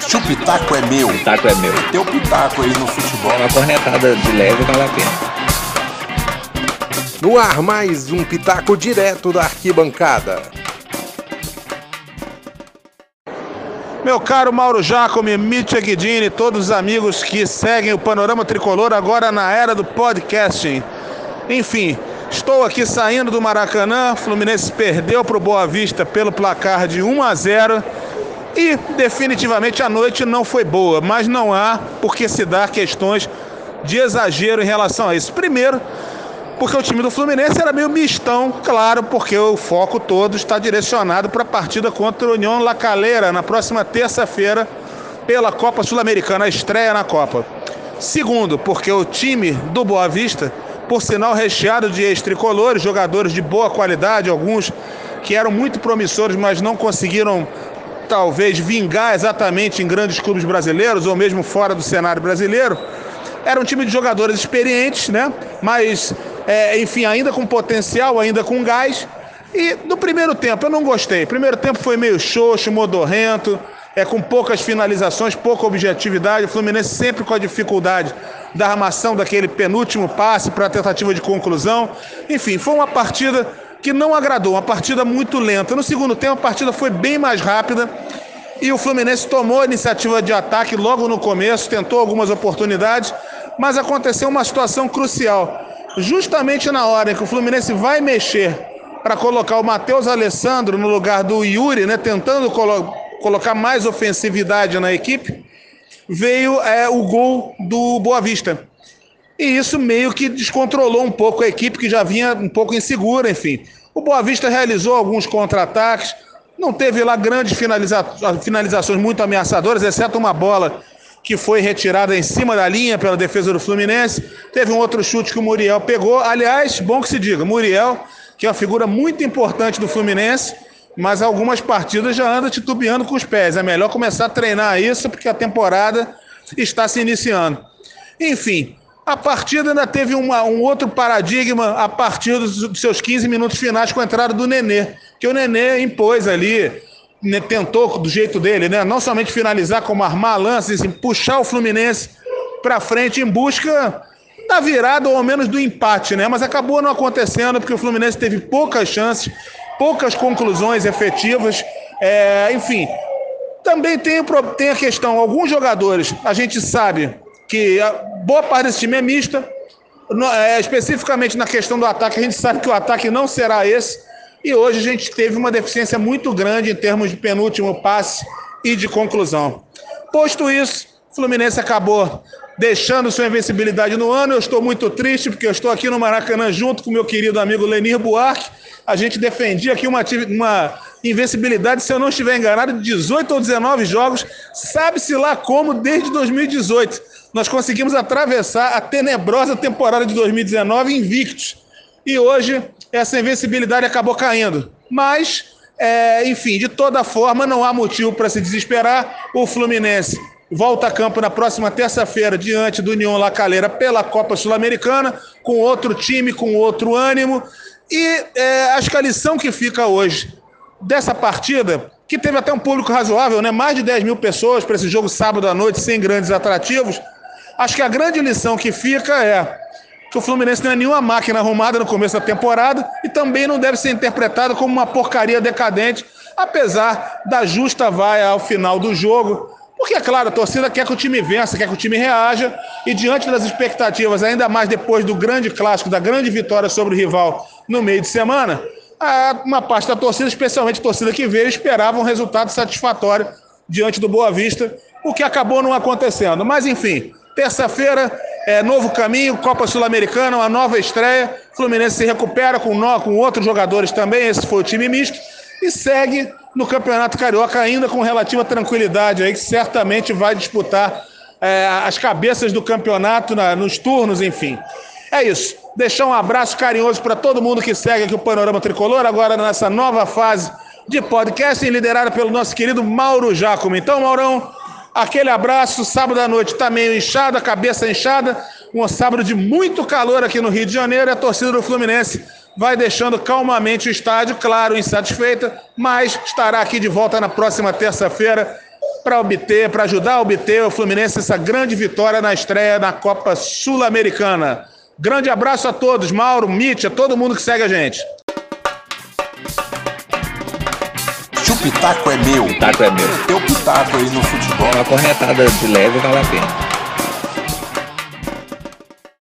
Se o pitaco é meu, Pitaco é meu. teu pitaco aí no futebol. Uma cornetada de leve vale a pena. No ar, mais um pitaco direto da arquibancada. Meu caro Mauro Jacome, Mitya Guidini, todos os amigos que seguem o Panorama Tricolor agora na era do podcasting. Enfim, estou aqui saindo do Maracanã, Fluminense perdeu para o Boa Vista pelo placar de 1 a 0 e definitivamente a noite não foi boa, mas não há por que se dar questões de exagero em relação a isso. Primeiro, porque o time do Fluminense era meio mistão, claro, porque o foco todo está direcionado para a partida contra o União La Calera na próxima terça-feira pela Copa Sul-Americana, a estreia na Copa. Segundo, porque o time do Boa Vista, por sinal recheado de ex-tricolores, jogadores de boa qualidade, alguns que eram muito promissores, mas não conseguiram talvez vingar exatamente em grandes clubes brasileiros ou mesmo fora do cenário brasileiro, era um time de jogadores experientes, né? Mas, é, enfim, ainda com potencial, ainda com gás. E no primeiro tempo eu não gostei. O primeiro tempo foi meio xoxo, modorrento, é, com poucas finalizações, pouca objetividade. O Fluminense sempre com a dificuldade da armação daquele penúltimo passe para a tentativa de conclusão. Enfim, foi uma partida que não agradou, uma partida muito lenta. No segundo tempo, a partida foi bem mais rápida e o Fluminense tomou a iniciativa de ataque logo no começo, tentou algumas oportunidades, mas aconteceu uma situação crucial. Justamente na hora em que o Fluminense vai mexer para colocar o Matheus Alessandro no lugar do Yuri, né, tentando colo colocar mais ofensividade na equipe, veio é, o gol do Boa Vista. E isso meio que descontrolou um pouco a equipe que já vinha um pouco insegura, enfim. O Boa Vista realizou alguns contra-ataques, não teve lá grandes finaliza finalizações muito ameaçadoras, exceto uma bola que foi retirada em cima da linha pela defesa do Fluminense. Teve um outro chute que o Muriel pegou. Aliás, bom que se diga, Muriel, que é uma figura muito importante do Fluminense, mas algumas partidas já anda titubeando com os pés. É melhor começar a treinar isso porque a temporada está se iniciando. Enfim, a partida ainda teve uma, um outro paradigma a partir dos, dos, seus 15 minutos finais com a entrada do Nenê, que o Nenê impôs ali, né, tentou do jeito dele, né, não somente finalizar, como armar lances, assim, puxar o Fluminense para frente em busca da virada ou ao menos do empate, né? Mas acabou não acontecendo porque o Fluminense teve poucas chances, poucas conclusões efetivas, é, enfim. Também tem, tem a questão, alguns jogadores, a gente sabe que boa parte desse time é mista. É, especificamente na questão do ataque, a gente sabe que o ataque não será esse. E hoje a gente teve uma deficiência muito grande em termos de penúltimo passe e de conclusão. Posto isso, o Fluminense acabou deixando sua invencibilidade no ano. Eu estou muito triste porque eu estou aqui no Maracanã junto com meu querido amigo Lenir Buarque. A gente defendia aqui uma, uma invencibilidade, se eu não estiver enganado, de 18 ou 19 jogos. Sabe-se lá como desde 2018 nós conseguimos atravessar a tenebrosa temporada de 2019 invictos. E hoje essa invencibilidade acabou caindo. Mas, é, enfim, de toda forma, não há motivo para se desesperar. O Fluminense volta a campo na próxima terça-feira diante do União La Calera pela Copa Sul-Americana, com outro time, com outro ânimo. E é, acho que a lição que fica hoje dessa partida, que teve até um público razoável, né? mais de 10 mil pessoas para esse jogo sábado à noite, sem grandes atrativos Acho que a grande lição que fica é que o Fluminense não é nenhuma máquina arrumada no começo da temporada e também não deve ser interpretado como uma porcaria decadente, apesar da justa vaia ao final do jogo. Porque, é claro, a torcida quer que o time vença, quer que o time reaja, e diante das expectativas, ainda mais depois do grande clássico, da grande vitória sobre o rival no meio de semana, uma parte da torcida, especialmente a torcida que veio, esperava um resultado satisfatório diante do Boa Vista, o que acabou não acontecendo. Mas, enfim, Terça-feira, é, novo caminho, Copa Sul-Americana, uma nova estreia. Fluminense se recupera com, nó, com outros jogadores também, esse foi o time misto. E segue no Campeonato Carioca ainda com relativa tranquilidade, aí, que certamente vai disputar é, as cabeças do campeonato na, nos turnos, enfim. É isso. Deixar um abraço carinhoso para todo mundo que segue aqui o Panorama Tricolor, agora nessa nova fase de podcast, liderada pelo nosso querido Mauro Jacome. Então, Maurão, Aquele abraço, sábado à noite está meio inchada, cabeça inchada. Um sábado de muito calor aqui no Rio de Janeiro. A torcida do Fluminense vai deixando calmamente o estádio, claro, insatisfeita, mas estará aqui de volta na próxima terça-feira para obter, para ajudar a obter o Fluminense essa grande vitória na estreia na Copa Sul-Americana. Grande abraço a todos, Mauro, Mitch, a todo mundo que segue a gente. Pitaco é meu, Pitaco é meu. teu pitaco aí no futebol. Uma corretada de leve vale a pena.